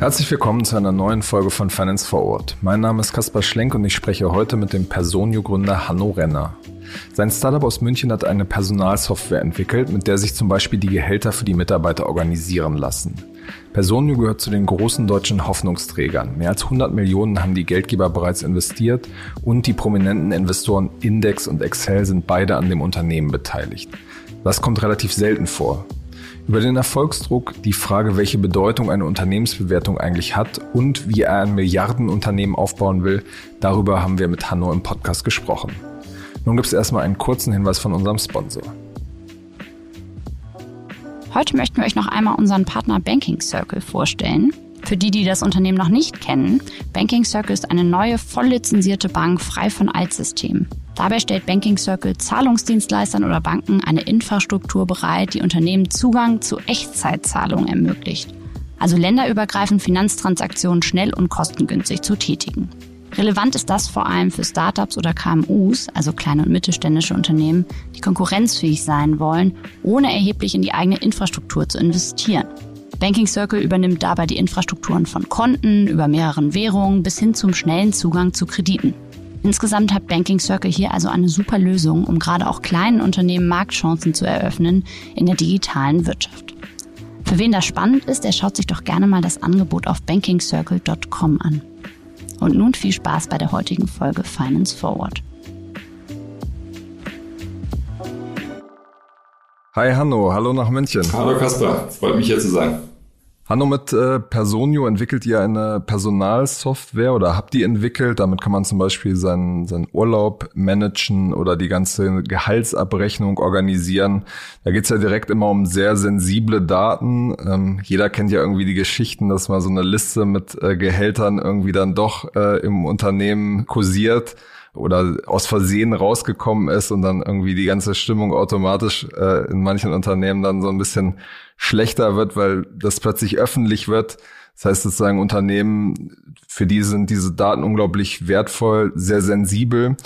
Herzlich willkommen zu einer neuen Folge von Finance Forward. Mein Name ist Kaspar Schlenk und ich spreche heute mit dem Personio-Gründer Hanno Renner. Sein Startup aus München hat eine Personalsoftware entwickelt, mit der sich zum Beispiel die Gehälter für die Mitarbeiter organisieren lassen. Personio gehört zu den großen deutschen Hoffnungsträgern. Mehr als 100 Millionen haben die Geldgeber bereits investiert und die prominenten Investoren Index und Excel sind beide an dem Unternehmen beteiligt. Das kommt relativ selten vor. Über den Erfolgsdruck, die Frage, welche Bedeutung eine Unternehmensbewertung eigentlich hat und wie er ein Milliardenunternehmen aufbauen will, darüber haben wir mit Hanno im Podcast gesprochen. Nun gibt es erstmal einen kurzen Hinweis von unserem Sponsor. Heute möchten wir euch noch einmal unseren Partner Banking Circle vorstellen. Für die, die das Unternehmen noch nicht kennen, Banking Circle ist eine neue, voll lizenzierte Bank frei von Altsystemen. Dabei stellt Banking Circle Zahlungsdienstleistern oder Banken eine Infrastruktur bereit, die Unternehmen Zugang zu Echtzeitzahlungen ermöglicht. Also länderübergreifend Finanztransaktionen schnell und kostengünstig zu tätigen. Relevant ist das vor allem für Startups oder KMUs, also kleine und mittelständische Unternehmen, die konkurrenzfähig sein wollen, ohne erheblich in die eigene Infrastruktur zu investieren. Banking Circle übernimmt dabei die Infrastrukturen von Konten über mehreren Währungen bis hin zum schnellen Zugang zu Krediten. Insgesamt hat Banking Circle hier also eine super Lösung, um gerade auch kleinen Unternehmen Marktchancen zu eröffnen in der digitalen Wirtschaft. Für wen das spannend ist, der schaut sich doch gerne mal das Angebot auf bankingcircle.com an. Und nun viel Spaß bei der heutigen Folge Finance Forward. Hi Hanno, hallo nach München. Hallo Kasper, freut mich hier zu sein. Hanno, mit äh, Personio entwickelt ihr eine Personalsoftware oder habt die entwickelt? Damit kann man zum Beispiel seinen, seinen Urlaub managen oder die ganze Gehaltsabrechnung organisieren. Da geht's ja direkt immer um sehr sensible Daten. Ähm, jeder kennt ja irgendwie die Geschichten, dass mal so eine Liste mit äh, Gehältern irgendwie dann doch äh, im Unternehmen kursiert oder aus Versehen rausgekommen ist und dann irgendwie die ganze Stimmung automatisch äh, in manchen Unternehmen dann so ein bisschen schlechter wird, weil das plötzlich öffentlich wird. Das heißt sozusagen Unternehmen, für die sind diese Daten unglaublich wertvoll, sehr sensibel.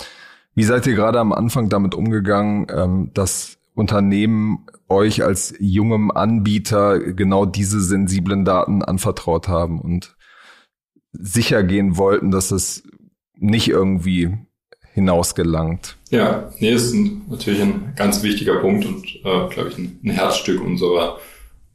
Wie seid ihr gerade am Anfang damit umgegangen, ähm, dass Unternehmen euch als jungem Anbieter genau diese sensiblen Daten anvertraut haben und sicher gehen wollten, dass es nicht irgendwie hinausgelangt. Ja, nee, ist ein, natürlich ein ganz wichtiger Punkt und, äh, glaube ich, ein, ein, Herzstück unserer,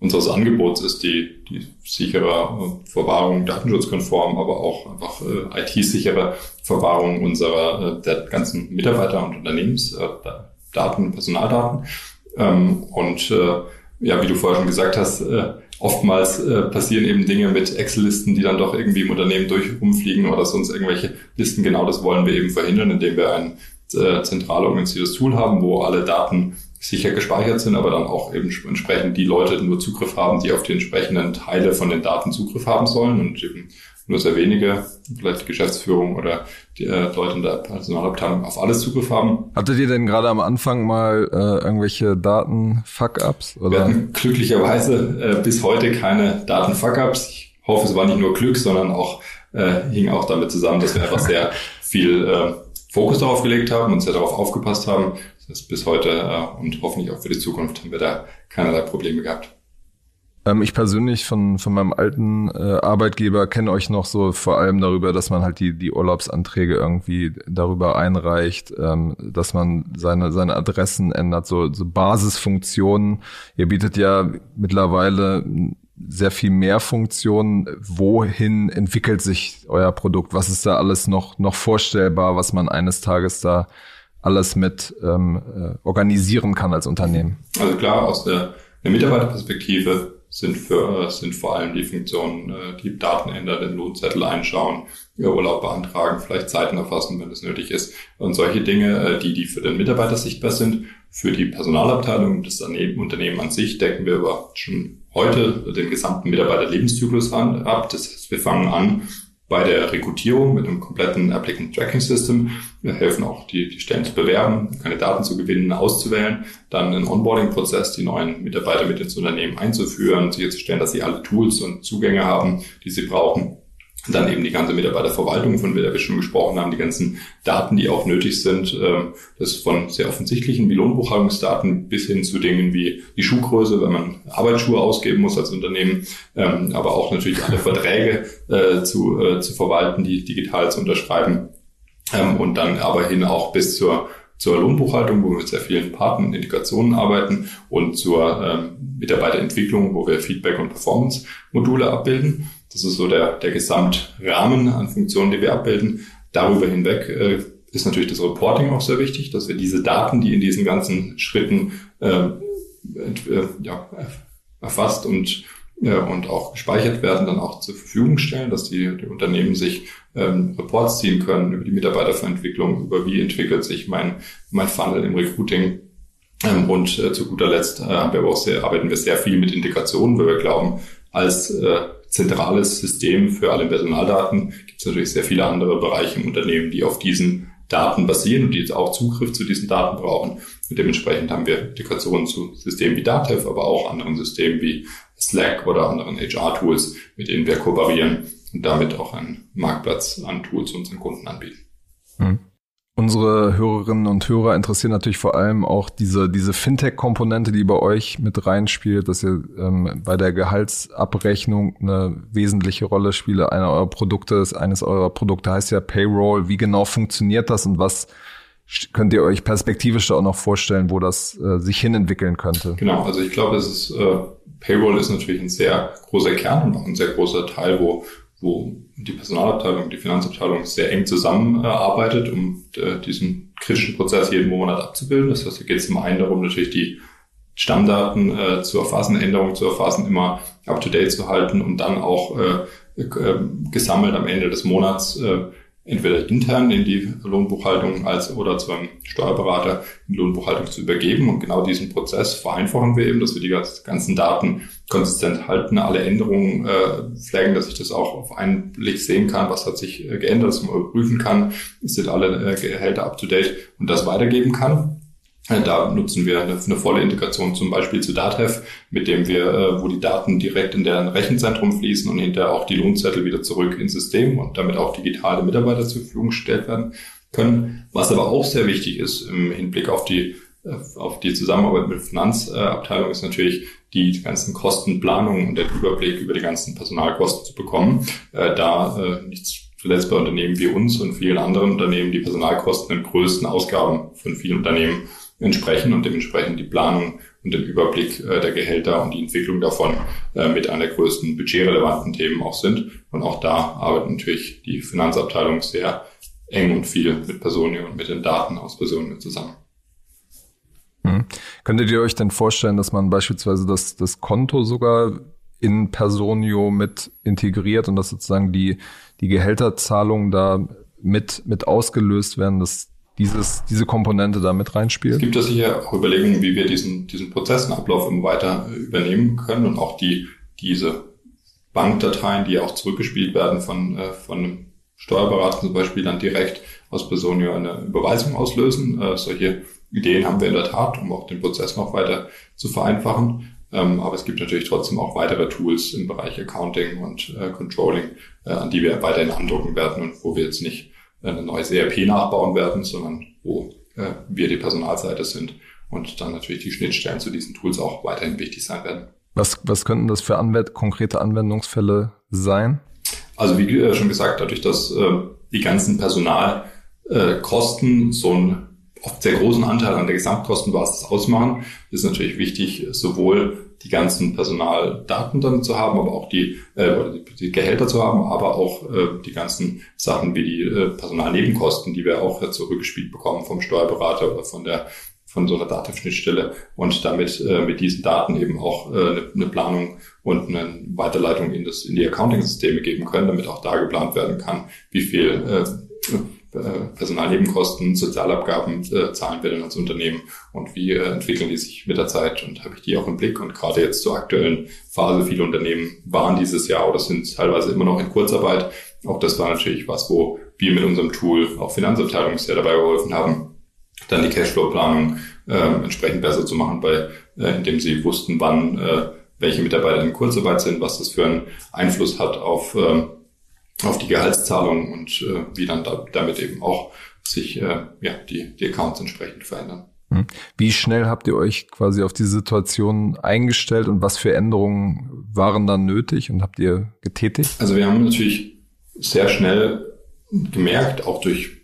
unseres Angebots ist die, die sichere äh, Verwahrung, datenschutzkonform, aber auch einfach äh, IT-sichere Verwahrung unserer äh, der ganzen Mitarbeiter und Unternehmensdaten, äh, Personaldaten. Ähm, und äh, ja, wie du vorher schon gesagt hast, äh, oftmals äh, passieren eben Dinge mit Excel-Listen, die dann doch irgendwie im Unternehmen durch rumfliegen oder sonst irgendwelche Listen. Genau das wollen wir eben verhindern, indem wir ein äh, zentral organisiertes Tool haben, wo alle Daten sicher gespeichert sind, aber dann auch eben entsprechend die Leute nur Zugriff haben, die auf die entsprechenden Teile von den Daten Zugriff haben sollen und eben nur sehr wenige, vielleicht die Geschäftsführung oder die äh, Leute in der Personalabteilung auf alles Zugriff haben. Hattet ihr denn gerade am Anfang mal äh, irgendwelche Daten-Fuck-Ups? Wir hatten glücklicherweise äh, bis heute keine Daten-Fuck-Ups. Ich hoffe, es war nicht nur Glück, sondern auch äh, hing auch damit zusammen, dass wir einfach sehr viel äh, Fokus darauf gelegt haben und sehr darauf aufgepasst haben. Das heißt, bis heute äh, und hoffentlich auch für die Zukunft haben wir da keinerlei Probleme gehabt. Ähm, ich persönlich von, von meinem alten äh, Arbeitgeber kenne euch noch so vor allem darüber, dass man halt die, die Urlaubsanträge irgendwie darüber einreicht, ähm, dass man seine, seine Adressen ändert, so, so Basisfunktionen. Ihr bietet ja mittlerweile sehr viel mehr Funktionen. Wohin entwickelt sich euer Produkt? Was ist da alles noch, noch vorstellbar, was man eines Tages da alles mit ähm, äh, organisieren kann als Unternehmen? Also klar, aus der, der Mitarbeiterperspektive sind, für, äh, sind vor allem die Funktionen, äh, die Daten ändern, den Lohnzettel einschauen, Urlaub beantragen, vielleicht Zeiten erfassen, wenn es nötig ist. Und solche Dinge, äh, die, die für den Mitarbeiter sichtbar sind. Für die Personalabteilung, das Unternehmen an sich, decken wir aber schon heute den gesamten Mitarbeiterlebenszyklus an, ab. Das heißt, wir fangen an bei der Rekrutierung mit einem kompletten Applicant Tracking System. Wir helfen auch, die, die Stellen zu bewerben, Kandidaten zu gewinnen, auszuwählen, dann einen Onboarding-Prozess, die neuen Mitarbeiter mit ins Unternehmen einzuführen, sicherzustellen, dass sie alle Tools und Zugänge haben, die sie brauchen. dann eben die ganze Mitarbeiterverwaltung, von der wir schon gesprochen haben, die ganzen Daten, die auch nötig sind, ähm, das von sehr offensichtlichen wie Lohnbuchhaltungsdaten bis hin zu Dingen wie die Schuhgröße, wenn man Arbeitsschuhe ausgeben muss als Unternehmen, ähm, aber auch natürlich alle Verträge äh, zu, äh, zu verwalten, die digital zu unterschreiben ähm, und dann aber hin auch bis zur zur Lohnbuchhaltung, wo wir mit sehr vielen Partnern Integrationen arbeiten und zur ähm, Mitarbeiterentwicklung, wo wir Feedback- und Performance-Module abbilden. Das ist so der, der Gesamtrahmen an Funktionen, die wir abbilden. Darüber hinweg äh, ist natürlich das Reporting auch sehr wichtig, dass wir diese Daten, die in diesen ganzen Schritten äh, äh, ja, erfasst und äh, und auch gespeichert werden, dann auch zur Verfügung stellen, dass die, die Unternehmen sich ähm, Reports ziehen können über die Mitarbeiterverentwicklung, über wie entwickelt sich mein, mein Funnel im Recruiting. Ähm, und äh, zu guter Letzt äh, haben wir aber auch sehr, arbeiten wir sehr viel mit Integrationen, weil wir glauben, als äh, zentrales System für alle Personaldaten gibt es natürlich sehr viele andere Bereiche im Unternehmen, die auf diesen Daten basieren und die jetzt auch Zugriff zu diesen Daten brauchen. Und dementsprechend haben wir Integrationen zu Systemen wie Datev, aber auch anderen Systemen wie Slack oder anderen HR-Tools, mit denen wir kooperieren und damit auch einen Marktplatz an Tools unseren Kunden anbieten. Mhm. Unsere Hörerinnen und Hörer interessieren natürlich vor allem auch diese, diese Fintech-Komponente, die bei euch mit reinspielt, dass ihr ähm, bei der Gehaltsabrechnung eine wesentliche Rolle spielt. Einer eurer Produkte ist, eines eurer Produkte heißt ja Payroll. Wie genau funktioniert das und was könnt ihr euch perspektivisch auch noch vorstellen, wo das äh, sich hinentwickeln könnte? Genau, also ich glaube, es ist äh, Payroll ist natürlich ein sehr großer Kern und auch ein sehr großer Teil, wo, wo die Personalabteilung, die Finanzabteilung sehr eng zusammenarbeitet, äh, um äh, diesen kritischen Prozess jeden Monat abzubilden. Das heißt, hier geht es zum einen darum, natürlich die Stammdaten äh, zu erfassen, Änderungen zu erfassen, immer up-to-date zu halten und dann auch äh, äh, gesammelt am Ende des Monats äh, entweder intern in die Lohnbuchhaltung als oder zu einem Steuerberater in die Lohnbuchhaltung zu übergeben. Und genau diesen Prozess vereinfachen wir eben, dass wir die ganzen Daten konsistent halten, alle Änderungen äh, flaggen, dass ich das auch auf einen Blick sehen kann, was hat sich äh, geändert, dass man überprüfen kann, sind alle äh, Gehälter up to date und das weitergeben kann. Äh, da nutzen wir eine, eine, volle Integration zum Beispiel zu Datev, mit dem wir, äh, wo die Daten direkt in deren Rechenzentrum fließen und hinterher auch die Lohnzettel wieder zurück ins System und damit auch digitale Mitarbeiter zur Verfügung gestellt werden können. Was aber auch sehr wichtig ist im Hinblick auf die äh, auf die Zusammenarbeit mit Finanzabteilung ist natürlich die ganzen Kostenplanungen und den Überblick über die ganzen Personalkosten zu bekommen. Da nichts zuletzt bei Unternehmen wie uns und vielen anderen Unternehmen die Personalkosten den größten Ausgaben von vielen Unternehmen entsprechen und dementsprechend die Planung und den Überblick äh, der Gehälter und die Entwicklung davon äh, mit einer der größten budgetrelevanten Themen auch sind. Und auch da arbeitet natürlich die Finanzabteilung sehr eng und viel mit Personen und mit den Daten aus Personen zusammen. Hm. Könntet ihr euch denn vorstellen, dass man beispielsweise das, das Konto sogar in Personio mit integriert und dass sozusagen die, die Gehälterzahlungen da mit, mit ausgelöst werden, dass dieses, diese Komponente da mit reinspielt? Es gibt ja sicher auch Überlegungen, wie wir diesen, diesen Prozessenablauf immer weiter übernehmen können und auch die, diese Bankdateien, die auch zurückgespielt werden von, äh, von einem Steuerberater zum Beispiel, dann direkt aus Personio eine Überweisung auslösen. Äh, solche Ideen haben wir in der Tat, um auch den Prozess noch weiter zu vereinfachen. Ähm, aber es gibt natürlich trotzdem auch weitere Tools im Bereich Accounting und äh, Controlling, äh, an die wir weiterhin andrucken werden und wo wir jetzt nicht ein neues ERP nachbauen werden, sondern wo äh, wir die Personalseite sind und dann natürlich die Schnittstellen zu diesen Tools auch weiterhin wichtig sein werden. Was, was könnten das für Anwend konkrete Anwendungsfälle sein? Also wie äh, schon gesagt, dadurch, dass äh, die ganzen Personalkosten so einen oft sehr großen Anteil an der Gesamtkostenbasis ausmachen, ist natürlich wichtig, sowohl die ganzen Personaldaten dann zu haben, aber auch die, äh, die, die Gehälter zu haben, aber auch äh, die ganzen Sachen wie die äh, Personalnebenkosten, die wir auch äh, zurückgespielt bekommen vom Steuerberater oder von der von so einer Datenschnittstelle und damit äh, mit diesen Daten eben auch äh, eine, eine Planung und eine Weiterleitung in das in die Accounting-Systeme geben können, damit auch da geplant werden kann, wie viel äh, Personalnebenkosten, Sozialabgaben äh, zahlen wir denn als Unternehmen und wie äh, entwickeln die sich mit der Zeit und habe ich die auch im Blick und gerade jetzt zur aktuellen Phase, viele Unternehmen waren dieses Jahr oder sind teilweise immer noch in Kurzarbeit. Auch das war natürlich was, wo wir mit unserem Tool, auch Finanzabteilung sehr dabei geholfen haben, dann die Cashflow-Planung äh, entsprechend besser zu machen, weil äh, indem sie wussten, wann äh, welche Mitarbeiter in Kurzarbeit sind, was das für einen Einfluss hat auf äh, auf die Gehaltszahlung und äh, wie dann da, damit eben auch sich äh, ja, die, die Accounts entsprechend verändern. Hm. Wie schnell habt ihr euch quasi auf die Situation eingestellt und was für Änderungen waren dann nötig und habt ihr getätigt? Also wir haben natürlich sehr schnell gemerkt, auch durch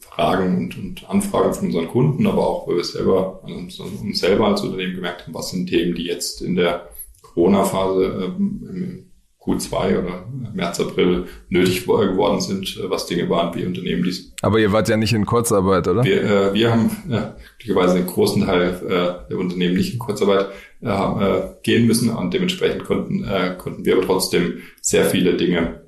Fragen und, und Anfragen von unseren Kunden, aber auch, weil wir selber, also uns selber als Unternehmen gemerkt haben, was sind Themen, die jetzt in der Corona-Phase ähm, Q2 oder März, April nötig geworden sind, äh, was Dinge waren wie Unternehmen dies. Aber ihr wart ja nicht in Kurzarbeit, oder? Wir, äh, wir haben äh, glücklicherweise den großen Teil äh, der Unternehmen nicht in Kurzarbeit äh, äh, gehen müssen und dementsprechend konnten, äh, konnten wir aber trotzdem sehr viele Dinge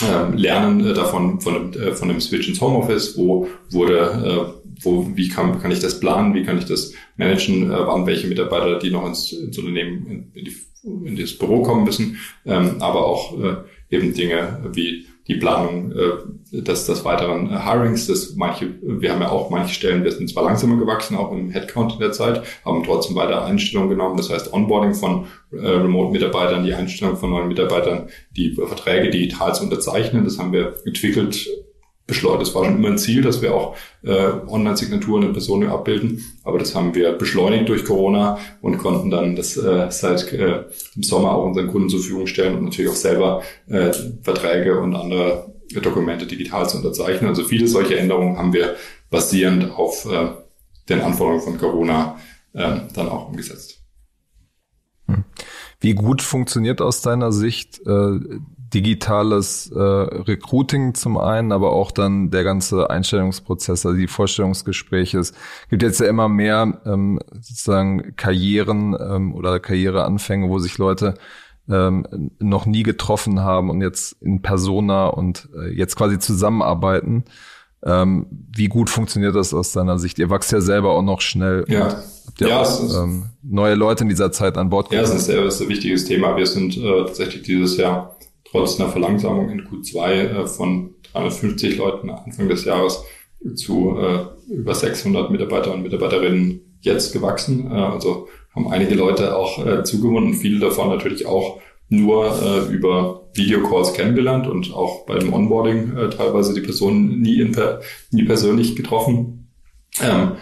äh, lernen äh, davon von, äh, von dem Switch ins Homeoffice, wo wurde, äh, wo, wie kann, kann ich das planen, wie kann ich das managen, äh, waren welche Mitarbeiter, die noch ins, ins Unternehmen in, in die in das Büro kommen müssen, ähm, aber auch äh, eben Dinge wie die Planung äh, des, des weiteren äh, Hirings, das manche, wir haben ja auch manche Stellen, wir sind zwar langsamer gewachsen, auch im Headcount in der Zeit, haben trotzdem weiter Einstellungen genommen, das heißt Onboarding von äh, Remote-Mitarbeitern, die Einstellung von neuen Mitarbeitern, die Verträge digital zu unterzeichnen, das haben wir entwickelt beschleunigt. Das war schon immer ein Ziel, dass wir auch äh, Online-Signaturen in Personen abbilden. Aber das haben wir beschleunigt durch Corona und konnten dann das äh, seit äh, im Sommer auch unseren Kunden zur Verfügung stellen und natürlich auch selber äh, Verträge und andere Dokumente digital zu unterzeichnen. Also viele solche Änderungen haben wir basierend auf äh, den Anforderungen von Corona äh, dann auch umgesetzt. Hm. Wie gut funktioniert aus deiner Sicht äh, digitales äh, Recruiting zum einen, aber auch dann der ganze Einstellungsprozess, also die Vorstellungsgespräche. Es gibt jetzt ja immer mehr ähm, sozusagen Karrieren ähm, oder Karriereanfänge, wo sich Leute ähm, noch nie getroffen haben und jetzt in Persona und äh, jetzt quasi zusammenarbeiten. Ähm, wie gut funktioniert das aus deiner Sicht? Ihr wachst ja selber auch noch schnell. Ja. Habt ihr ja, auch, ähm, neue Leute in dieser Zeit an Bord Ja, das ist, sehr, das ist ein wichtiges Thema. Wir sind äh, tatsächlich dieses Jahr trotz einer Verlangsamung in Q2 äh, von 350 Leuten Anfang des Jahres zu äh, über 600 Mitarbeiter und Mitarbeiterinnen jetzt gewachsen. Äh, also haben einige Leute auch äh, zugewonnen, viele davon natürlich auch nur über Videocalls kennengelernt und auch beim Onboarding teilweise die Personen nie, in nie persönlich getroffen. Ähm,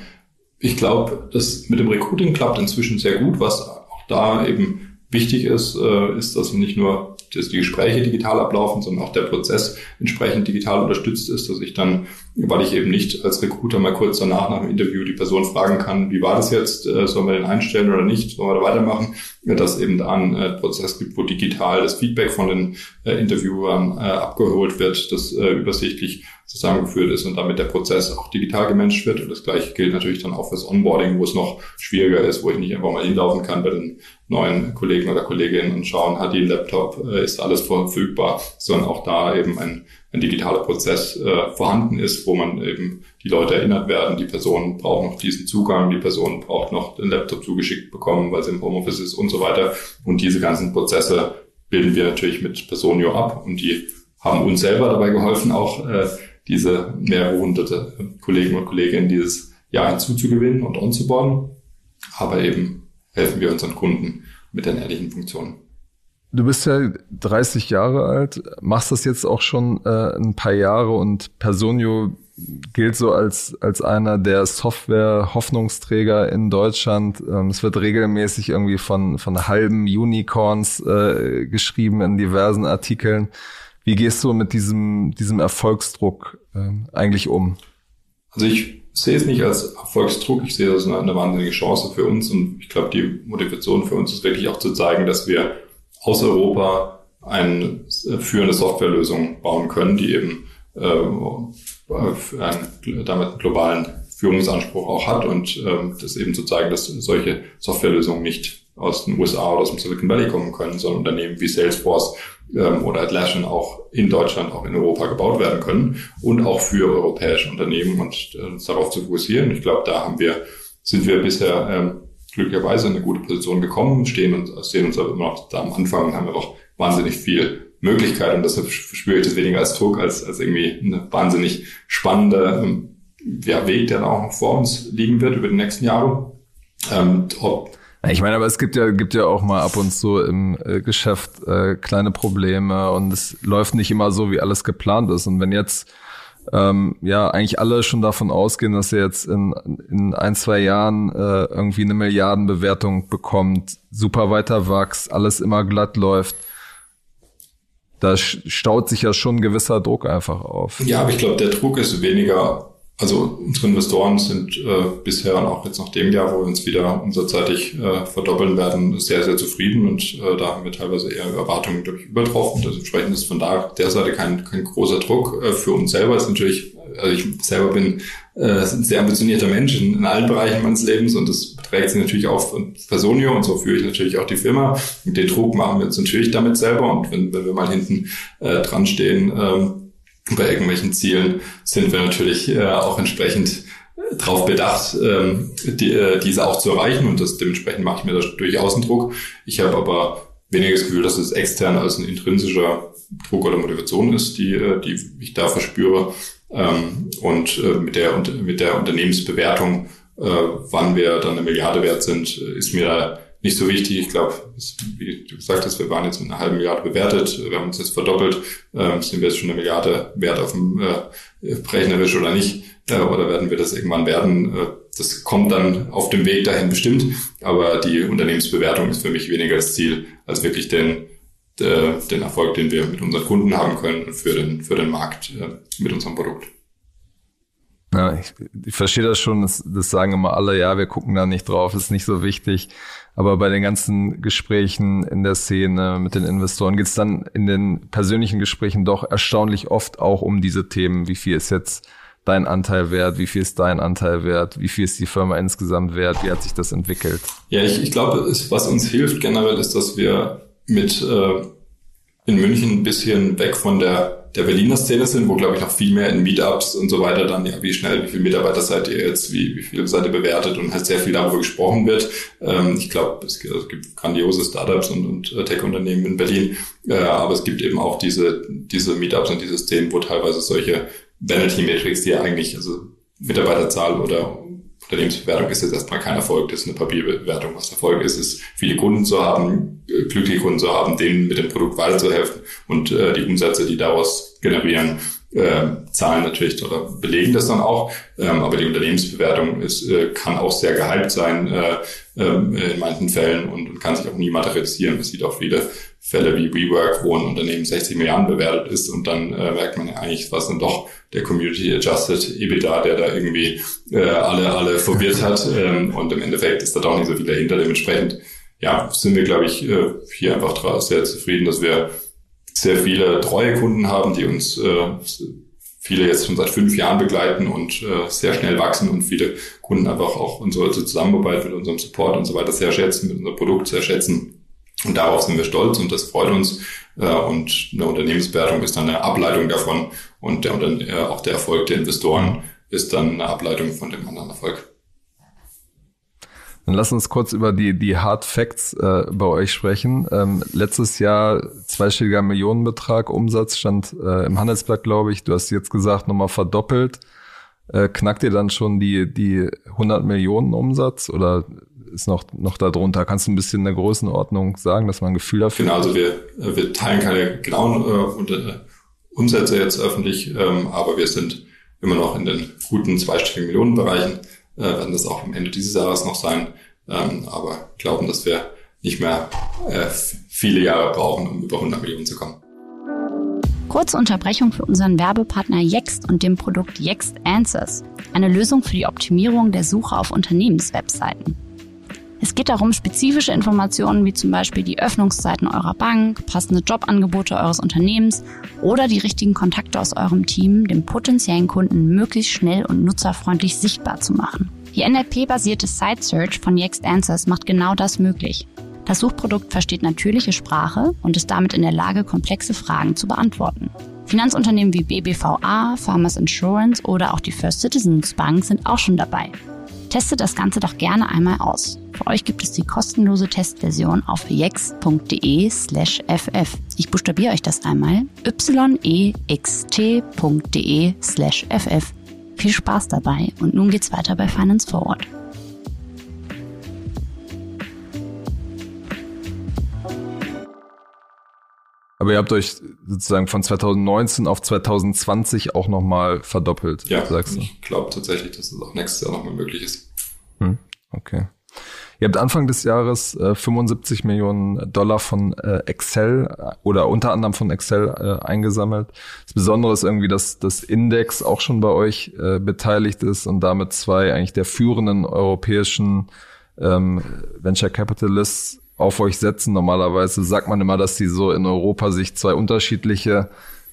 ich glaube, das mit dem Recruiting klappt inzwischen sehr gut. Was auch da eben wichtig ist, äh, ist, dass nicht nur dass die Gespräche digital ablaufen, sondern auch der Prozess entsprechend digital unterstützt ist, dass ich dann, weil ich eben nicht als Recruiter mal kurz danach nach dem Interview die Person fragen kann, wie war das jetzt, äh, sollen wir den einstellen oder nicht, sollen wir da weitermachen, dass eben da ein äh, Prozess gibt, wo digital das Feedback von den äh, Interviewern abgeholt wird, das übersichtlich zusammengeführt ist und damit der Prozess auch digital gemanagt wird. Und das gleiche gilt natürlich dann auch fürs Onboarding, wo es noch schwieriger ist, wo ich nicht einfach mal hinlaufen kann bei den neuen Kollegen oder Kolleginnen und schauen, hat die einen Laptop, äh, ist alles verfügbar, sondern auch da eben ein, ein digitaler Prozess äh, vorhanden ist, wo man eben die Leute erinnert werden, die Person braucht noch diesen Zugang, die Person braucht noch den Laptop zugeschickt bekommen, weil sie im Homeoffice ist und so weiter. Und diese ganzen Prozesse bilden wir natürlich mit Personio ab und die haben uns selber dabei geholfen, auch äh, diese mehrere hunderte Kollegen und Kolleginnen dieses Jahr hinzuzugewinnen und onzubauen. Aber eben helfen wir unseren Kunden mit den ehrlichen Funktionen. Du bist ja 30 Jahre alt, machst das jetzt auch schon äh, ein paar Jahre und Personio gilt so als, als einer der Software-Hoffnungsträger in Deutschland. Ähm, es wird regelmäßig irgendwie von, von halben Unicorns äh, geschrieben in diversen Artikeln. Wie gehst du mit diesem, diesem Erfolgsdruck äh, eigentlich um? Also ich sehe es nicht als Erfolgsdruck, ich sehe das als eine, wahnsinnige Chance für uns und ich glaube, die Motivation für uns ist wirklich auch zu zeigen, dass wir aus Europa eine führende Softwarelösung bauen können, die eben äh, einen, damit globalen Führungsanspruch auch hat und äh, das eben zu zeigen, dass solche Softwarelösungen nicht aus den USA oder aus dem Silicon Valley kommen können, sondern Unternehmen wie Salesforce ähm, oder Atlassian auch in Deutschland, auch in Europa gebaut werden können und auch für europäische Unternehmen und äh, uns darauf zu fokussieren. Ich glaube, da haben wir, sind wir bisher ähm, glücklicherweise in eine gute Position gekommen, stehen uns, stehen uns aber immer noch da am Anfang und haben einfach wahnsinnig viel Möglichkeit und deshalb spüre ich das weniger als Druck, als, als irgendwie eine wahnsinnig spannende ähm, ja, Weg, der da auch noch vor uns liegen wird über die nächsten Jahre. Ähm, ob Ich meine, aber es gibt ja, gibt ja auch mal ab und zu im äh, Geschäft äh, kleine Probleme und es läuft nicht immer so, wie alles geplant ist. Und wenn jetzt ähm, ja eigentlich alle schon davon ausgehen, dass er jetzt in, in ein, zwei Jahren äh, irgendwie eine Milliardenbewertung bekommt, super weiter wächst, alles immer glatt läuft, da staut sich ja schon ein gewisser Druck einfach auf. Ja, aber ich glaube, der Druck ist weniger also unsere Investoren sind äh, bisher und auch jetzt nach dem Jahr, wo wir uns wieder umsatzseitig äh, verdoppeln werden, sehr, sehr zufrieden und äh, da haben wir teilweise eher Erwartungen, glaube ich, übertroffen. Und entsprechend ist von da der Seite kein, kein großer Druck. Äh, für uns selber ist natürlich, also ich selber bin äh, ein sehr ambitionierter Mensch in, in allen Bereichen meines Lebens und das beträgt sich natürlich von Personio und so führe ich natürlich auch die Firma. Und den Druck machen wir jetzt natürlich damit selber und wenn, wenn wir mal hinten äh, dran stehen, äh, bei irgendwelchen Zielen sind wir natürlich äh, auch entsprechend äh, darauf bedacht, ähm, die, äh, diese auch zu erreichen und das dementsprechend mache ich mir da durchaus einen Druck. Ich habe aber weniger das Gefühl, dass es extern als ein intrinsischer Druck oder Motivation ist, die, äh, die ich da verspüre. Ähm, und äh, mit der mit der Unternehmensbewertung, äh, wann wir dann eine Milliarde wert sind, ist mir da nicht so wichtig. Ich glaube, wie du gesagt hast, wir waren jetzt mit einer halben Milliarde bewertet. Wir haben uns jetzt verdoppelt. Ähm, sind wir jetzt schon eine Milliarde wert auf dem äh, rechnerisch oder nicht? Äh, oder werden wir das irgendwann werden? Äh, das kommt dann auf dem Weg dahin bestimmt. Aber die Unternehmensbewertung ist für mich weniger das Ziel, als wirklich den, äh, den Erfolg, den wir mit unseren Kunden haben können für den, für den Markt äh, mit unserem Produkt. Ja, ich, ich verstehe das schon, das, das sagen immer alle, ja, wir gucken da nicht drauf, ist nicht so wichtig. Aber bei den ganzen Gesprächen in der Szene mit den Investoren geht es dann in den persönlichen Gesprächen doch erstaunlich oft auch um diese Themen. Wie viel ist jetzt dein Anteil wert? Wie viel ist dein Anteil wert? Wie viel ist die Firma insgesamt wert? Wie hat sich das entwickelt? Ja, ich, ich glaube, was uns hilft generell ist, dass wir mit äh, in München ein bisschen weg von der der Berliner Szene sind, wo, glaube ich, noch viel mehr in Meetups und so weiter dann, ja, wie schnell, wie viele Mitarbeiter seid ihr jetzt, wie, wie viel seid ihr bewertet und halt sehr viel darüber gesprochen wird. Ähm, ich glaube, es, es, gibt grandiose Startups und, und äh, Tech-Unternehmen in Berlin, äh, aber es gibt eben auch diese, diese Meetups und diese Szenen, wo teilweise solche Vanity-Metrics, die ja eigentlich, also Mitarbeiterzahl oder Unternehmensbewertung ist jetzt erstmal kein Erfolg, das ist eine Papierbewertung. Was Erfolg ist, ist, viele Kunden zu haben, äh, glückliche Kunden zu haben, denen mit dem Produkt weiterzuhelfen und äh, die Umsätze, die daraus generieren, äh, zahlen natürlich oder belegen das dann auch. Ähm, aber die Unternehmensbewertung ist, äh, kann auch sehr gehypt sein äh, äh, in manchen Fällen und, und kann sich auch nie materialisieren. Es sieht auch viele Fälle wie WeWork, wo ein Unternehmen 60 Milliarden bewertet ist und dann äh, merkt man ja eigentlich, was dann doch der Community Adjusted EBITDA, der da irgendwie äh, alle alle verwirrt hat ähm, und im Endeffekt ist da doch nicht so viel dahinter. Dementsprechend ja, sind wir, glaube ich, äh, hier einfach sehr zufrieden, dass wir sehr viele treue Kunden haben, die uns äh, viele jetzt schon seit fünf Jahren begleiten und äh, sehr schnell wachsen und viele Kunden einfach auch unsere Zusammenarbeit mit unserem Support und so weiter sehr schätzen, mit unserem Produkt sehr schätzen und darauf sind wir stolz und das freut uns. Äh, und eine Unternehmensbewertung ist dann eine Ableitung davon und der, äh, auch der Erfolg der Investoren ist dann eine Ableitung von dem anderen Erfolg. Dann lass uns kurz über die, die Hard Facts äh, bei euch sprechen. Ähm, letztes Jahr zweistelliger Millionenbetrag Umsatz stand äh, im Handelsblatt, glaube ich. Du hast jetzt gesagt, nochmal verdoppelt. Äh, knackt ihr dann schon die, die 100 Millionen Umsatz oder ist noch, noch darunter. Kannst du ein bisschen in der Größenordnung sagen, dass man ein Gefühl dafür Genau, also wir, wir teilen keine genauen äh, Umsätze jetzt öffentlich, ähm, aber wir sind immer noch in den guten zweistelligen Millionenbereichen, äh, werden das auch am Ende dieses Jahres noch sein, ähm, aber glauben, dass wir nicht mehr äh, viele Jahre brauchen, um über 100 Millionen zu kommen. Kurze Unterbrechung für unseren Werbepartner Yext und dem Produkt Yext Answers, eine Lösung für die Optimierung der Suche auf Unternehmenswebseiten. Es geht darum, spezifische Informationen wie zum Beispiel die Öffnungszeiten eurer Bank, passende Jobangebote eures Unternehmens oder die richtigen Kontakte aus eurem Team dem potenziellen Kunden möglichst schnell und nutzerfreundlich sichtbar zu machen. Die NLP-basierte Site Search von Yext Answers macht genau das möglich. Das Suchprodukt versteht natürliche Sprache und ist damit in der Lage, komplexe Fragen zu beantworten. Finanzunternehmen wie BBVA, Farmers Insurance oder auch die First Citizens Bank sind auch schon dabei. Testet das Ganze doch gerne einmal aus. Für euch gibt es die kostenlose Testversion auf yext.de slash ff. Ich buchstabiere euch das einmal. yext.de slash ff. Viel Spaß dabei und nun geht's weiter bei Finance Forward. Aber ihr habt euch sozusagen von 2019 auf 2020 auch nochmal verdoppelt, ja, sagst du? Ich glaube tatsächlich, dass es auch nächstes Jahr nochmal möglich ist. Hm, okay. Ihr habt Anfang des Jahres äh, 75 Millionen Dollar von äh, Excel äh, oder unter anderem von Excel äh, eingesammelt. Das Besondere ist irgendwie, dass das Index auch schon bei euch äh, beteiligt ist und damit zwei eigentlich der führenden europäischen ähm, Venture Capitalists auf euch setzen. Normalerweise sagt man immer, dass die so in Europa sich zwei unterschiedliche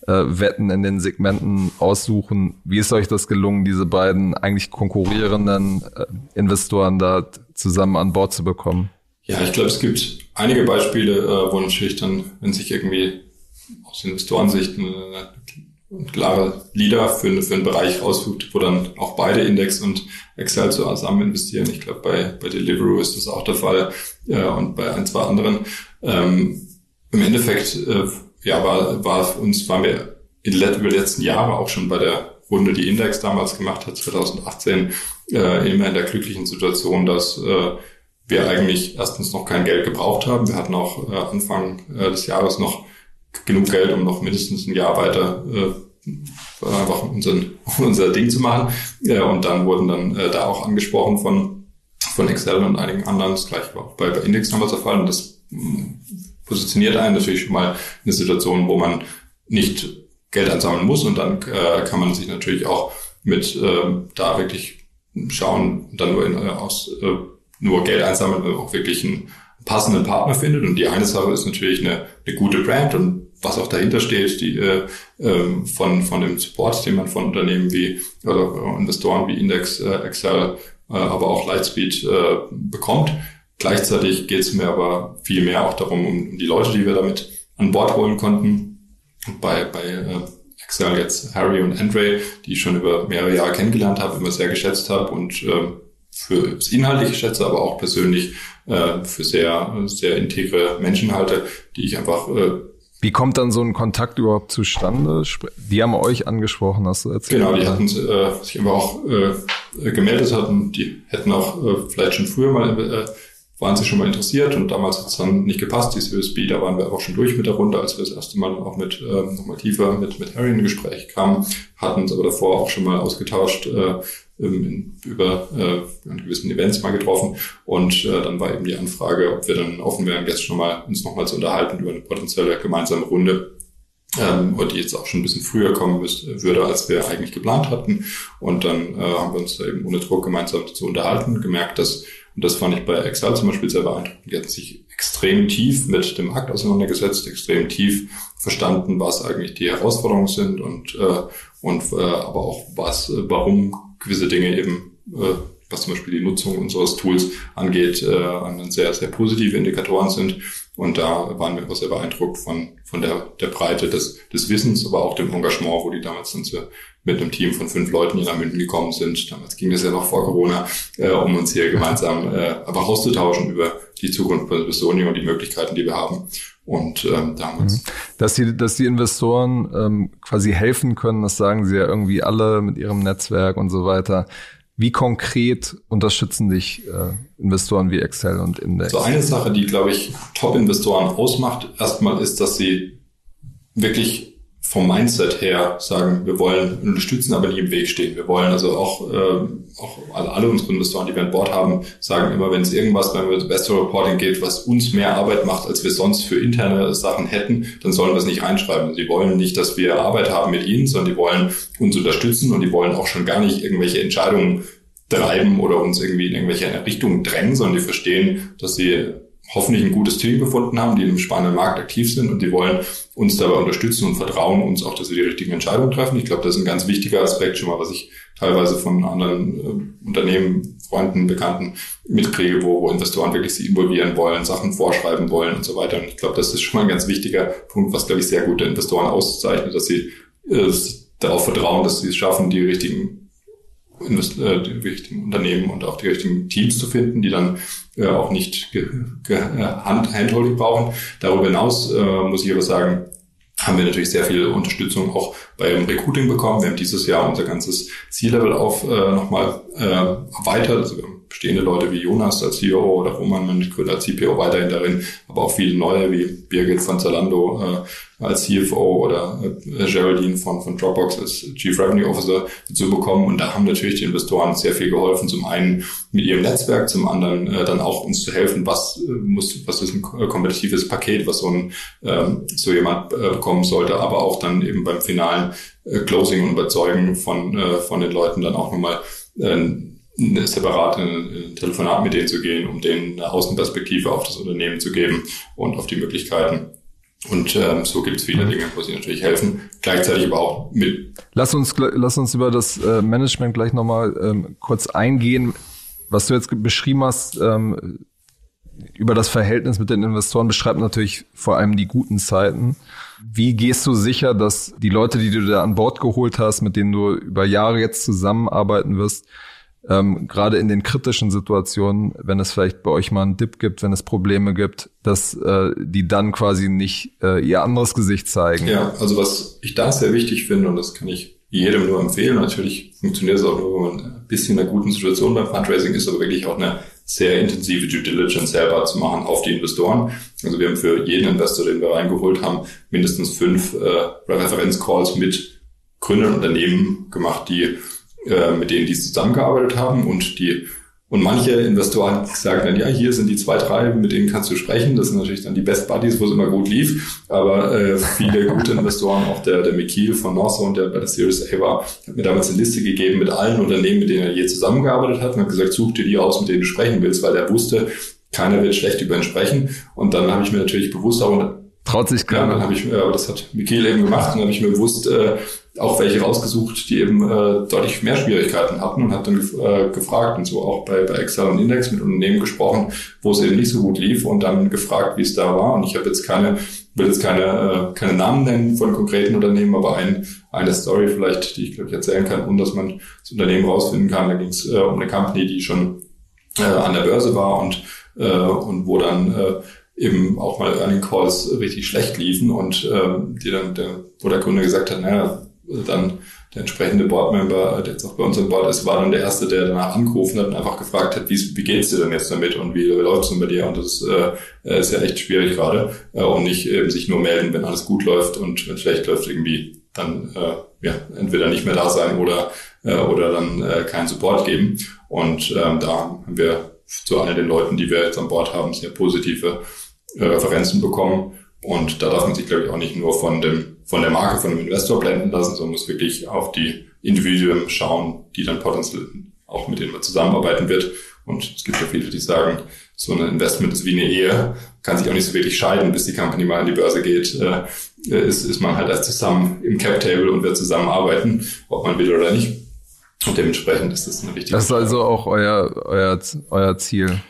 äh, Wetten in den Segmenten aussuchen. Wie ist euch das gelungen, diese beiden eigentlich konkurrierenden äh, Investoren da zusammen an Bord zu bekommen? Ja, ich glaube, es gibt einige Beispiele, äh, wo natürlich dann, wenn sich irgendwie aus Investorensicht ein klarer Leader für, für einen Bereich raussucht, wo dann auch beide Index und Excel zusammen investieren. Ich glaube, bei, bei Deliveroo ist das auch der Fall äh, und bei ein, zwei anderen. Ähm, Im Endeffekt äh, ja, war, war uns, waren wir in über die letzten Jahre auch schon bei der Runde, die Index damals gemacht hat, 2018, äh, immer in der glücklichen Situation, dass äh, wir eigentlich erstens noch kein Geld gebraucht haben. Wir hatten auch äh, Anfang äh, des Jahres noch genug Geld, um noch mindestens ein Jahr weiter äh, einfach unseren, unser Ding zu machen. Äh, und dann wurden dann äh, da auch angesprochen von, von Excel und einigen anderen. Das gleiche war bei, bei Index damals der Fall. Und das mm, positioniert einen natürlich schon mal in eine Situation, wo man nicht Geld ansammeln muss und dann äh, kann man sich natürlich auch mit äh, da wirklich schauen, dann nur in, äh, aus äh, nur Geld einsammeln, wenn man auch wirklich einen passenden Partner findet. Und die eine Sache ist natürlich eine, eine gute Brand und was auch dahinter steht, die äh, äh, von von dem Support, den man von Unternehmen wie oder Investoren wie Index, äh, Excel, äh, aber auch Lightspeed äh, bekommt. Gleichzeitig geht es mir aber viel mehr auch darum, um die Leute, die wir damit an Bord holen konnten. Bei, bei äh, Excel jetzt Harry und Andre, die ich schon über mehrere Jahre kennengelernt habe, immer sehr geschätzt habe und äh, für das Inhaltliche schätze, aber auch persönlich äh, für sehr, sehr integre Menschen halte, die ich einfach äh, wie kommt dann so ein Kontakt überhaupt zustande? Die haben euch angesprochen, hast du erzählt? Genau, die hatten äh, sich aber auch äh, gemeldet hatten. Die hätten auch äh, vielleicht schon früher mal äh, waren sie schon mal interessiert und damals hat es dann nicht gepasst, dieses USB, da waren wir auch schon durch mit der Runde, als wir das erste Mal auch mit ähm, nochmal tiefer mit, mit Harry in Gespräch kamen, hatten uns aber davor auch schon mal ausgetauscht, äh, in, über äh, an gewissen Events mal getroffen und äh, dann war eben die Anfrage, ob wir dann offen wären, jetzt schon mal uns nochmal zu unterhalten über eine potenzielle gemeinsame Runde ähm, und die jetzt auch schon ein bisschen früher kommen müsste, würde, als wir eigentlich geplant hatten. Und dann äh, haben wir uns da eben ohne Druck gemeinsam zu unterhalten, gemerkt, dass und das fand ich bei Excel zum Beispiel sehr beeindruckend. Die hatten sich extrem tief mit dem Akt auseinandergesetzt, extrem tief verstanden, was eigentlich die Herausforderungen sind und, äh, und äh, aber auch was, äh, warum gewisse Dinge eben, äh, was zum Beispiel die Nutzung unseres Tools angeht, äh, sehr, sehr positive Indikatoren sind. Und da waren wir auch sehr beeindruckt von, von der, der Breite des, des Wissens, aber auch dem Engagement, wo die damals dann zu, mit einem Team von fünf Leuten hier nach München gekommen sind. Damals ging das ja noch vor Corona, äh, um uns hier gemeinsam äh, einfach auszutauschen über die Zukunft von Sony und die Möglichkeiten, die wir haben. Und ähm, damals. Mhm. Dass die, dass die Investoren ähm, quasi helfen können, das sagen sie ja irgendwie alle mit ihrem Netzwerk und so weiter. Wie konkret unterstützen dich äh, Investoren wie Excel und Index? So eine Sache, die, glaube ich, Top-Investoren ausmacht, erstmal ist, dass sie wirklich vom Mindset her sagen, wir wollen unterstützen, aber nie im Weg stehen. Wir wollen also auch, äh, auch alle, alle unsere Investoren, die wir an Bord haben, sagen immer, wenn es irgendwas beim Investor Reporting geht, was uns mehr Arbeit macht, als wir sonst für interne Sachen hätten, dann sollen wir es nicht reinschreiben. Sie wollen nicht, dass wir Arbeit haben mit ihnen, sondern die wollen uns unterstützen und die wollen auch schon gar nicht irgendwelche Entscheidungen treiben oder uns irgendwie in irgendwelche Richtungen drängen, sondern die verstehen, dass sie hoffentlich ein gutes Team gefunden haben, die im spannenden Markt aktiv sind und die wollen uns dabei unterstützen und vertrauen uns auch, dass wir die richtigen Entscheidungen treffen. Ich glaube, das ist ein ganz wichtiger Aspekt schon mal, was ich teilweise von anderen äh, Unternehmen, Freunden, Bekannten mitkriege, wo, wo Investoren wirklich sich involvieren wollen, Sachen vorschreiben wollen und so weiter. Und ich glaube, das ist schon mal ein ganz wichtiger Punkt, was, glaube ich, sehr gute Investoren auszeichnet, dass sie äh, darauf vertrauen, dass sie es schaffen, die richtigen äh, die richtigen Unternehmen und auch die richtigen Teams zu finden, die dann äh, auch nicht äh, Hand, Handholding brauchen. Darüber hinaus äh, muss ich aber sagen, haben wir natürlich sehr viel Unterstützung auch beim Recruiting bekommen. Wir haben dieses Jahr unser ganzes C-Level auf äh, nochmal äh, erweitert. Also wir bestehende Leute wie Jonas als CEO oder Roman als CPO weiterhin darin, aber auch viele neue wie Birgit von Zalando äh, als CFO oder äh, Geraldine von, von Dropbox als Chief Revenue Officer zu bekommen. Und da haben natürlich die Investoren sehr viel geholfen. Zum einen mit ihrem Netzwerk, zum anderen äh, dann auch uns zu helfen, was äh, muss, was ist ein kompetitives Paket, was so ein ähm, so jemand äh, bekommen sollte, aber auch dann eben beim finalen äh, Closing und Überzeugen von, äh, von den Leuten dann auch nochmal äh, separat in ein Telefonat mit denen zu gehen, um denen eine Außenperspektive auf das Unternehmen zu geben und auf die Möglichkeiten. Und ähm, so gibt es viele Dinge, wo sie natürlich helfen, gleichzeitig aber auch mit. Lass uns, lass uns über das äh, Management gleich nochmal ähm, kurz eingehen. Was du jetzt beschrieben hast, ähm, über das Verhältnis mit den Investoren beschreibt natürlich vor allem die guten Zeiten. Wie gehst du sicher, dass die Leute, die du da an Bord geholt hast, mit denen du über Jahre jetzt zusammenarbeiten wirst, ähm, gerade in den kritischen Situationen, wenn es vielleicht bei euch mal einen Dip gibt, wenn es Probleme gibt, dass äh, die dann quasi nicht äh, ihr anderes Gesicht zeigen. Ja, also was ich da sehr wichtig finde, und das kann ich jedem nur empfehlen, natürlich funktioniert es auch nur, wenn man ein bisschen in einer guten Situation beim Fundraising ist, aber wirklich auch eine sehr intensive Due Diligence selber zu machen auf die Investoren. Also wir haben für jeden Investor, den wir reingeholt haben, mindestens fünf äh, Referenzcalls mit Gründern Unternehmen gemacht, die äh, mit denen die zusammengearbeitet haben und die und manche Investoren sagen dann, ja, hier sind die zwei, drei, mit denen kannst du sprechen. Das sind natürlich dann die Best Buddies, wo es immer gut lief. Aber äh, viele gute Investoren, auch der, der Mikil von Northzone, der bei der Series A war, hat mir damals eine Liste gegeben mit allen Unternehmen, mit denen er je zusammengearbeitet hat und hat gesagt, such dir die aus, mit denen du sprechen willst, weil er wusste, keiner wird schlecht über ihn sprechen. Und dann habe ich mir natürlich bewusst auch Traut sich keiner. Ja, dann habe ich, äh, das hat Mikkel eben gemacht, und dann habe ich mir bewusst äh, auch welche rausgesucht, die eben äh, deutlich mehr Schwierigkeiten hatten und hat dann gef äh, gefragt und so auch bei, bei Excel und Index mit Unternehmen gesprochen, wo es eben nicht so gut lief und dann gefragt, wie es da war. Und ich habe jetzt keine, will jetzt keine, äh, keine Namen nennen von konkreten Unternehmen, aber ein, eine Story vielleicht, die ich glaube ich erzählen kann, um dass man das Unternehmen rausfinden kann. Da ging es äh, um eine Company, die schon äh, an der Börse war und, äh, und wo dann äh, eben auch mal Earning Calls richtig schlecht liefen und ähm, die dann der, wo der Kunde gesagt hat, naja, dann der entsprechende Boardmember, der jetzt auch bei uns an Bord ist, war dann der Erste, der danach angerufen hat und einfach gefragt hat, wie, wie geht's dir denn jetzt damit und wie läuft's denn bei dir? Und das äh, ist ja echt schwierig gerade. Äh, und nicht eben sich nur melden, wenn alles gut läuft und wenn schlecht läuft, irgendwie dann äh, ja, entweder nicht mehr da sein oder, äh, oder dann äh, keinen Support geben. Und ähm, da haben wir zu all den Leuten, die wir jetzt an Bord haben, sehr positive äh, Referenzen bekommen. Und da darf man sich, glaube ich, auch nicht nur von dem, von der Marke, von dem Investor blenden lassen, sondern muss wirklich auf die Individuen schauen, die dann potenziell auch mit denen man zusammenarbeiten wird. Und es gibt ja viele, die sagen, so ein Investment ist wie eine Ehe, kann sich auch nicht so wirklich scheiden, bis die Company mal an die Börse geht, äh, ist, ist man halt erst zusammen im Cap-Table und wird zusammenarbeiten, ob man will oder nicht. Und dementsprechend ist das eine wichtige Das ist also auch euer, euer, euer Ziel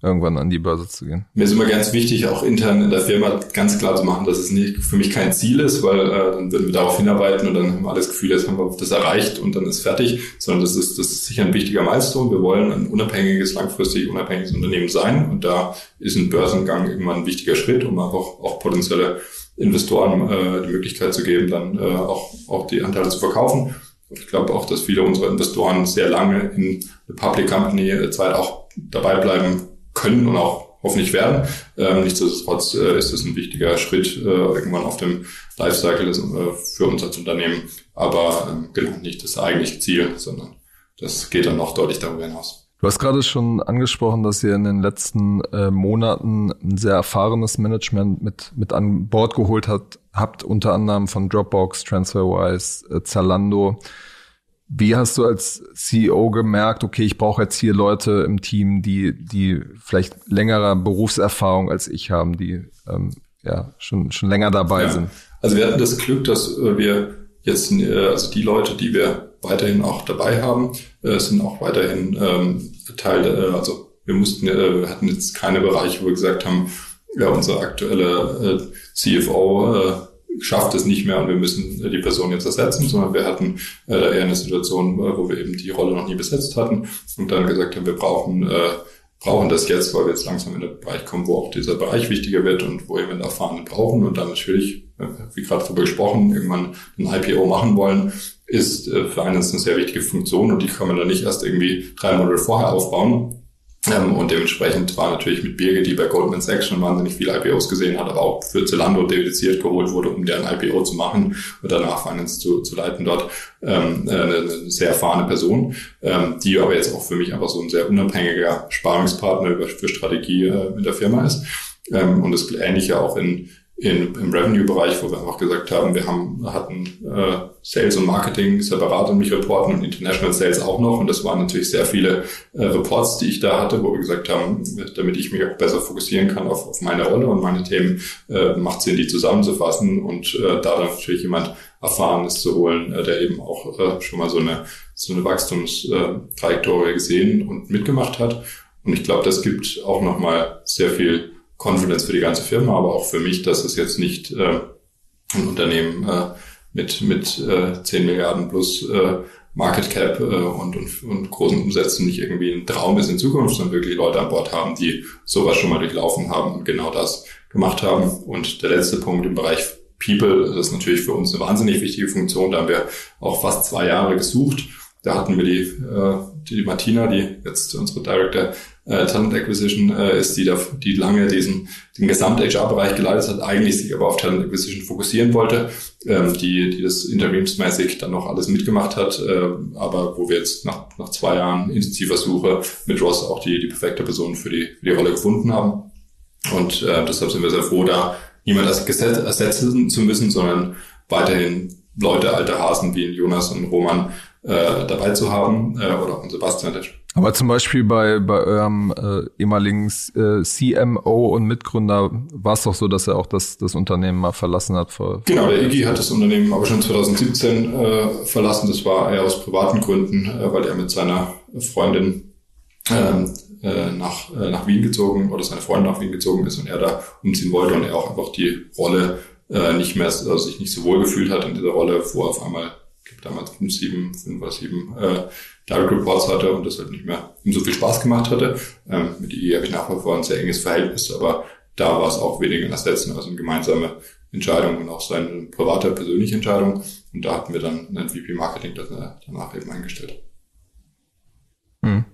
irgendwann an die Börse zu gehen. Mir ist immer ganz wichtig, auch intern in der Firma ganz klar zu machen, dass es nicht für mich kein Ziel ist, weil äh, dann würden wir darauf hinarbeiten und dann haben wir alles Gefühl, jetzt haben wir das erreicht und dann ist fertig, sondern das ist, das ist sicher ein wichtiger Milestone. Wir wollen ein unabhängiges, langfristig unabhängiges Unternehmen sein und da ist ein Börsengang irgendwann ein wichtiger Schritt, um einfach auch potenzielle Investoren äh, die Möglichkeit zu geben, dann äh, auch, auch die Anteile zu verkaufen. Und ich glaube auch, dass viele unserer Investoren sehr lange in der Public Company äh, Zeit auch dabei bleiben können und auch hoffentlich werden. Ähm, nichtsdestotrotz äh, ist es ein wichtiger Schritt äh, irgendwann auf dem Lifecycle äh, für uns als Unternehmen, aber ähm, genau nicht das eigentliche Ziel, sondern das geht dann noch deutlich darüber hinaus. Du hast gerade schon angesprochen, dass ihr in den letzten äh, Monaten ein sehr erfahrenes Management mit, mit an Bord geholt hat, habt, unter anderem von Dropbox, TransferWise, äh, Zalando. Wie hast du als CEO gemerkt, okay, ich brauche jetzt hier Leute im Team, die, die vielleicht längere Berufserfahrung als ich haben, die ähm, ja schon, schon länger dabei ja. sind? Also wir hatten das Glück, dass äh, wir jetzt, äh, also die Leute, die wir weiterhin auch dabei haben, äh, sind auch weiterhin ähm, Teil, äh, also wir mussten, äh, wir hatten jetzt keine Bereiche, wo wir gesagt haben, ja, unser aktuelle äh, CFO schafft es nicht mehr und wir müssen die Person jetzt ersetzen, sondern wir hatten äh, eher eine Situation, äh, wo wir eben die Rolle noch nie besetzt hatten und dann gesagt haben, wir brauchen äh, brauchen das jetzt, weil wir jetzt langsam in den Bereich kommen, wo auch dieser Bereich wichtiger wird und wo wir einen Erfahrenen brauchen und dann natürlich, äh, wie gerade darüber gesprochen, irgendwann ein IPO machen wollen. ist äh, für Finance eine sehr wichtige Funktion und die kann man dann nicht erst irgendwie drei Monate vorher aufbauen, ähm, und dementsprechend war natürlich mit Birge, die bei Goldman Sachs schon wahnsinnig viele IPOs gesehen hat, aber auch für Zalando dediziert geholt wurde, um deren IPO zu machen und danach Finance zu, zu leiten dort, ähm, äh, eine, sehr erfahrene Person, ähm, die aber jetzt auch für mich einfach so ein sehr unabhängiger Sparingspartner für Strategie äh, mit der Firma ist. Ähm, und das Ähnliche auch in, in, im Revenue-Bereich, wo wir einfach gesagt haben, wir haben, hatten äh, Sales und Marketing separat in mich reporten und International Sales auch noch. Und das waren natürlich sehr viele äh, Reports, die ich da hatte, wo wir gesagt haben, damit ich mich auch besser fokussieren kann auf, auf meine Rolle und meine Themen, äh, macht Sinn, die zusammenzufassen und äh, da dann natürlich jemand Erfahrenes zu holen, äh, der eben auch äh, schon mal so eine, so eine Wachstumstrajektorie gesehen und mitgemacht hat. Und ich glaube, das gibt auch nochmal sehr viel Confidence für die ganze Firma, aber auch für mich, dass es jetzt nicht äh, ein Unternehmen äh, mit, mit äh, 10 Milliarden plus äh, Market Cap äh, und, und, und großen Umsätzen nicht irgendwie ein Traum ist in Zukunft, sondern wirklich Leute an Bord haben, die sowas schon mal durchlaufen haben und genau das gemacht haben. Und der letzte Punkt im Bereich People, ist natürlich für uns eine wahnsinnig wichtige Funktion. Da haben wir auch fast zwei Jahre gesucht. Da hatten wir die, äh, die Martina, die jetzt unsere Director äh, Talent Acquisition äh, ist, die, da, die lange diesen den Gesamt-HR-Bereich geleitet hat, eigentlich sich aber auf Talent Acquisition fokussieren wollte, ähm, die, die das interimsmäßig dann noch alles mitgemacht hat, äh, aber wo wir jetzt nach, nach zwei Jahren intensiver Suche mit Ross auch die, die perfekte Person für die, für die Rolle gefunden haben. Und äh, deshalb sind wir sehr froh, da niemand ersetzen zu müssen, sondern weiterhin Leute, alte Hasen wie Jonas und Roman äh, dabei zu haben äh, oder auch Sebastian, der aber zum Beispiel bei, bei eurem äh, ehemaligen äh, CMO und Mitgründer war es doch so, dass er auch das, das Unternehmen mal verlassen hat. Vor, genau, der Iggy hat das Unternehmen aber schon 2017 äh, verlassen. Das war eher aus privaten Gründen, äh, weil er mit seiner Freundin ähm, äh, nach, äh, nach Wien gezogen oder seine Freundin nach Wien gezogen ist und er da umziehen wollte und er auch einfach die Rolle äh, nicht mehr, also sich nicht so wohl gefühlt hat in dieser Rolle, wo er auf einmal damals fünf, sieben, fünf oder sieben äh, Direct Reports hatte und das halt nicht mehr so viel Spaß gemacht hatte. Ähm, mit IE habe ich nach wie vor ein sehr enges Verhältnis, aber da war es auch weniger in Ersetzen, also eine gemeinsame Entscheidung und auch seine private, persönliche Entscheidung. Und da hatten wir dann einen VP Marketing danach eben eingestellt. Hm.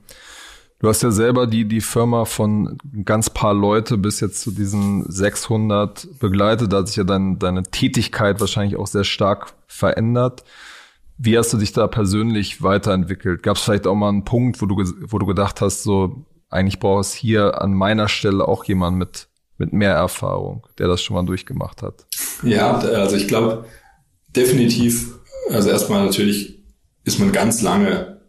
Du hast ja selber die, die Firma von ganz paar Leute bis jetzt zu diesen 600 begleitet. Da hat sich ja dein, deine Tätigkeit wahrscheinlich auch sehr stark verändert. Wie hast du dich da persönlich weiterentwickelt? Gab es vielleicht auch mal einen Punkt, wo du, wo du gedacht hast, so eigentlich brauchst hier an meiner Stelle auch jemand mit, mit mehr Erfahrung, der das schon mal durchgemacht hat? Ja, also ich glaube definitiv, also erstmal natürlich ist man ganz lange,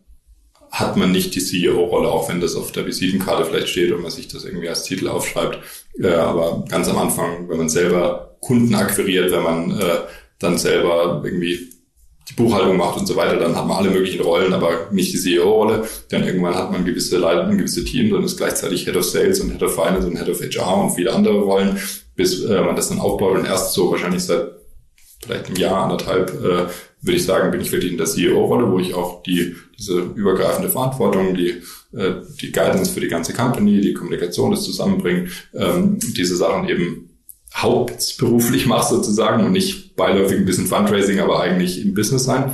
hat man nicht die CEO-Rolle, auch wenn das auf der Visitenkarte vielleicht steht und man sich das irgendwie als Titel aufschreibt. Äh, aber ganz am Anfang, wenn man selber Kunden akquiriert, wenn man äh, dann selber irgendwie die Buchhaltung macht und so weiter, dann hat man alle möglichen Rollen, aber nicht die CEO-Rolle. Dann irgendwann hat man gewisse Leiter, ein gewisse Team, dann ist gleichzeitig Head of Sales und Head of Finance und Head of HR und viele andere Rollen, bis äh, man das dann aufbaut und erst so wahrscheinlich seit vielleicht einem Jahr, anderthalb, äh, würde ich sagen, bin ich wirklich in der CEO-Rolle, wo ich auch die, diese übergreifende Verantwortung, die, äh, die Guidance für die ganze Company, die Kommunikation, das Zusammenbringen, ähm, diese Sachen eben hauptberuflich mache sozusagen und nicht beiläufig ein bisschen Fundraising, aber eigentlich im Business sein.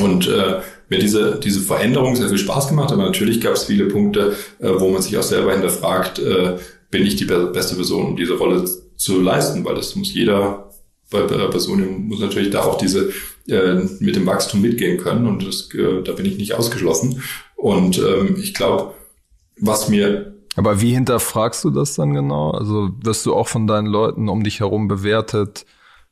Und äh, mir diese, diese Veränderung sehr viel Spaß gemacht, aber natürlich gab es viele Punkte, äh, wo man sich auch selber hinterfragt, äh, bin ich die beste Person, um diese Rolle zu leisten, weil das muss jeder bei der Person muss natürlich da auch diese äh, mit dem Wachstum mitgehen können und das, äh, da bin ich nicht ausgeschlossen. Und ähm, ich glaube, was mir aber wie hinterfragst du das dann genau? Also wirst du auch von deinen Leuten um dich herum bewertet?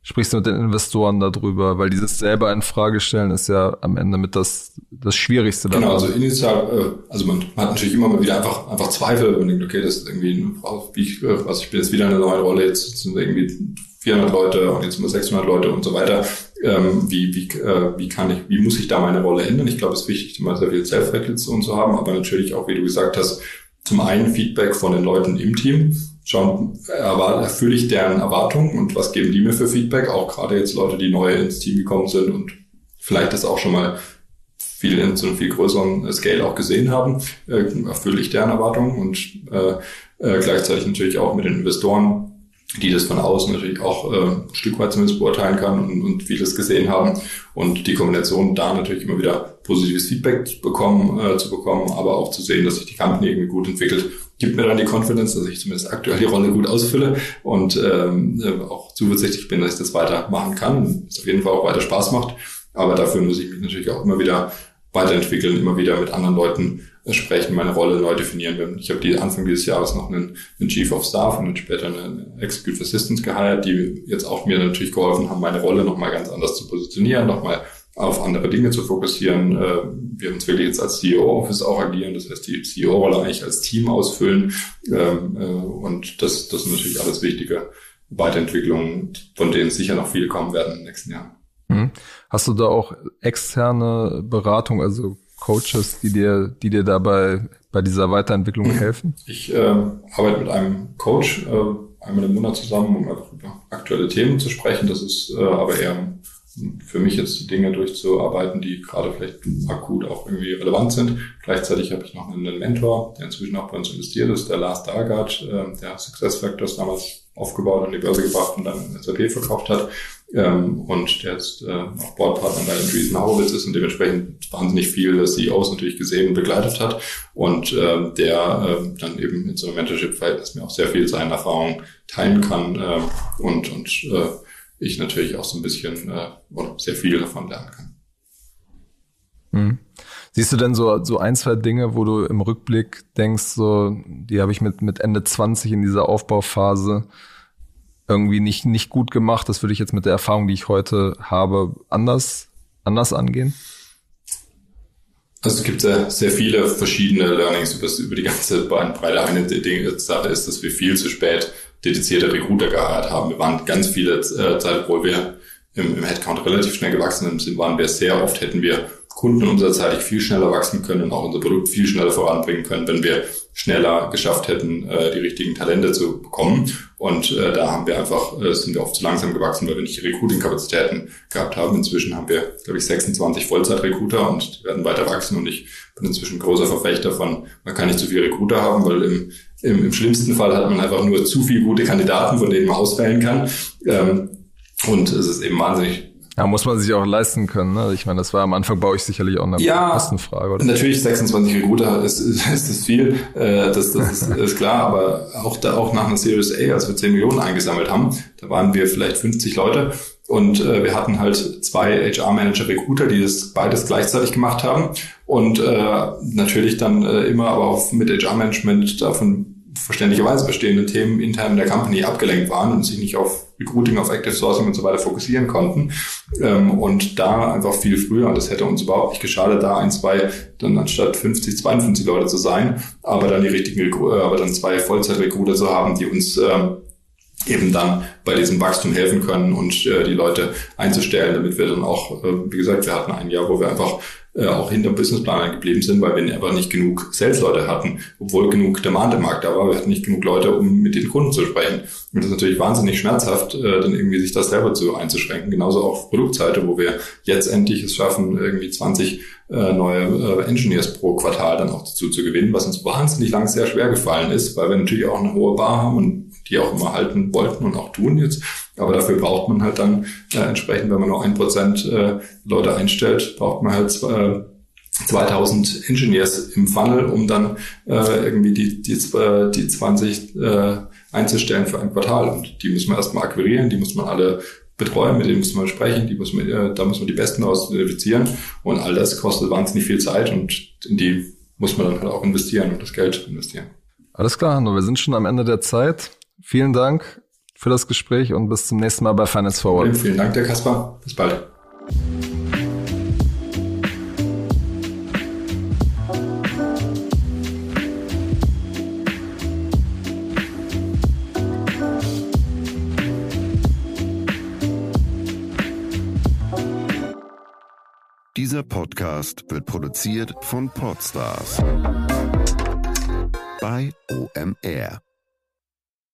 Sprichst du mit den Investoren darüber? Weil dieses selber in Frage stellen ist ja am Ende mit das, das Schwierigste. Genau, also initial, äh, also man hat natürlich immer mal wieder einfach, einfach Zweifel und denkt, okay, das ist irgendwie, wie ich, äh, also ich bin jetzt wieder in einer neuen Rolle, jetzt sind irgendwie 400 Leute und jetzt sind wir 600 Leute und so weiter. Ähm, wie, wie, äh, wie kann ich, wie muss ich da meine Rolle ändern? Ich glaube, es ist wichtig, immer sehr viel Self-Reflexion zu haben, aber natürlich auch, wie du gesagt hast, zum einen Feedback von den Leuten im Team. Schauen, erfülle ich deren Erwartungen und was geben die mir für Feedback? Auch gerade jetzt Leute, die neu ins Team gekommen sind und vielleicht das auch schon mal viel in so einem viel größeren Scale auch gesehen haben, äh, erfülle ich deren Erwartungen und äh, äh, gleichzeitig natürlich auch mit den Investoren die das von außen natürlich auch äh, ein Stück weit zumindest beurteilen kann und, und vieles gesehen haben. Und die Kombination da natürlich immer wieder positives Feedback bekommen, äh, zu bekommen, aber auch zu sehen, dass sich die Company irgendwie gut entwickelt, gibt mir dann die Confidence, dass ich zumindest aktuell die Rolle gut ausfülle und ähm, äh, auch zuversichtlich bin, dass ich das weitermachen kann. Es auf jeden Fall auch weiter Spaß macht. Aber dafür muss ich mich natürlich auch immer wieder weiterentwickeln, immer wieder mit anderen Leuten sprechen, meine Rolle neu definieren. Ich habe die Anfang dieses Jahres noch einen, einen Chief of Staff und dann später eine Executive Assistant geheiert, die jetzt auch mir natürlich geholfen haben, meine Rolle nochmal ganz anders zu positionieren, nochmal auf andere Dinge zu fokussieren. Äh, wir uns wirklich jetzt als CEO-Office auch agieren, das heißt die CEO-Rolle eigentlich als Team ausfüllen. Ähm, äh, und das, das sind natürlich alles wichtige Weiterentwicklungen, von denen sicher noch viele kommen werden in den nächsten Jahren. Mhm. Hast du da auch externe Beratung, also Coaches, die dir, die dir dabei bei dieser Weiterentwicklung helfen? Ich äh, arbeite mit einem Coach äh, einmal im Monat zusammen, um einfach über aktuelle Themen zu sprechen. Das ist äh, aber eher für mich jetzt Dinge durchzuarbeiten, die gerade vielleicht akut auch irgendwie relevant sind. Gleichzeitig habe ich noch einen Mentor, der inzwischen auch bei uns investiert ist, der Lars Dargard, äh, der Success Factors damals aufgebaut und die Börse gebracht und dann SAP verkauft hat ähm, und der jetzt äh, auch Boardpartner bei Andreessen Horowitz ist und dementsprechend wahnsinnig viele CEOs natürlich gesehen und begleitet hat und äh, der äh, dann eben in so einem Mentorship-Verhältnis mir auch sehr viel seiner Erfahrungen teilen kann äh, und, und äh, ich natürlich auch so ein bisschen äh, sehr viel davon lernen kann. Mhm. Siehst du denn so, so ein, zwei Dinge, wo du im Rückblick denkst, so, die habe ich mit, mit Ende 20 in dieser Aufbauphase irgendwie nicht, nicht gut gemacht. Das würde ich jetzt mit der Erfahrung, die ich heute habe, anders, anders angehen? Also es gibt sehr, sehr viele verschiedene Learnings über, über die ganze Bandbreite. Eine Sache ist, dass wir viel zu spät dedizierte Recruiter geheiert haben. Wir waren ganz viele äh, Zeit, obwohl wir im, im Headcount relativ schnell gewachsen sind, waren wir sehr oft, hätten wir Kunden unserzeitig viel schneller wachsen können und auch unser Produkt viel schneller voranbringen können, wenn wir schneller geschafft hätten, äh, die richtigen Talente zu bekommen. Und äh, da haben wir einfach, äh, sind wir oft zu langsam gewachsen, weil wir nicht die Recruiting-Kapazitäten gehabt haben. Inzwischen haben wir, glaube ich, 26 Vollzeit-Recruiter und werden weiter wachsen. Und ich bin inzwischen großer Verfechter von, man kann nicht zu viele Recruiter haben, weil im, im, im schlimmsten Fall hat man einfach nur zu viele gute Kandidaten, von denen man auswählen kann. Ähm, und es ist eben wahnsinnig ja, muss man sich auch leisten können. Ne? Ich meine, das war am Anfang bei euch sicherlich auch eine ja, Kostenfrage. Oder? Natürlich 26 Recruiter ist, ist, ist das viel, äh, das, das ist, ist klar, aber auch da auch nach einer Series A, als wir 10 Millionen eingesammelt haben, da waren wir vielleicht 50 Leute und äh, wir hatten halt zwei HR-Manager Recruiter, die das beides gleichzeitig gemacht haben und äh, natürlich dann äh, immer aber auch mit HR-Management davon verständlicherweise bestehenden Themen intern in der Company abgelenkt waren und sich nicht auf Recruiting, auf Active Sourcing und so weiter fokussieren konnten. Ähm, und da einfach viel früher, das hätte uns überhaupt nicht geschadet, da ein, zwei, dann anstatt 50, 52 Leute zu sein, aber dann die richtigen, äh, aber dann zwei Vollzeit-Recruiter zu haben, die uns ähm, eben dann bei diesem Wachstum helfen können und äh, die Leute einzustellen, damit wir dann auch, äh, wie gesagt, wir hatten ein Jahr, wo wir einfach auch hinter Businessplan geblieben sind, weil wir aber nicht genug Sales-Leute hatten, obwohl genug Demand im Markt da war. Wir hatten nicht genug Leute, um mit den Kunden zu sprechen. Und das ist natürlich wahnsinnig schmerzhaft, äh, dann irgendwie sich das selber zu einzuschränken. Genauso auf Produktseite, wo wir jetzt endlich es schaffen, irgendwie 20 äh, neue äh, Engineers pro Quartal dann auch dazu zu gewinnen, was uns wahnsinnig lang sehr schwer gefallen ist, weil wir natürlich auch eine hohe Bar haben und die auch immer halten wollten und auch tun jetzt. Aber dafür braucht man halt dann äh, entsprechend, wenn man nur ein Prozent äh, Leute einstellt, braucht man halt äh, 2000 Engineers im Funnel, um dann äh, irgendwie die, die, die 20 äh, einzustellen für ein Quartal. Und die muss man erstmal akquirieren, die muss man alle betreuen, mit denen muss man sprechen, die muss man, äh, da muss man die Besten aus identifizieren. Und all das kostet wahnsinnig viel Zeit und in die muss man dann halt auch investieren und das Geld investieren. Alles klar, Hanno, wir sind schon am Ende der Zeit. Vielen Dank für das Gespräch und bis zum nächsten Mal bei Finance Forward. Vielen Dank, der Kaspar. Bis bald. Dieser Podcast wird produziert von Podstars bei OMR.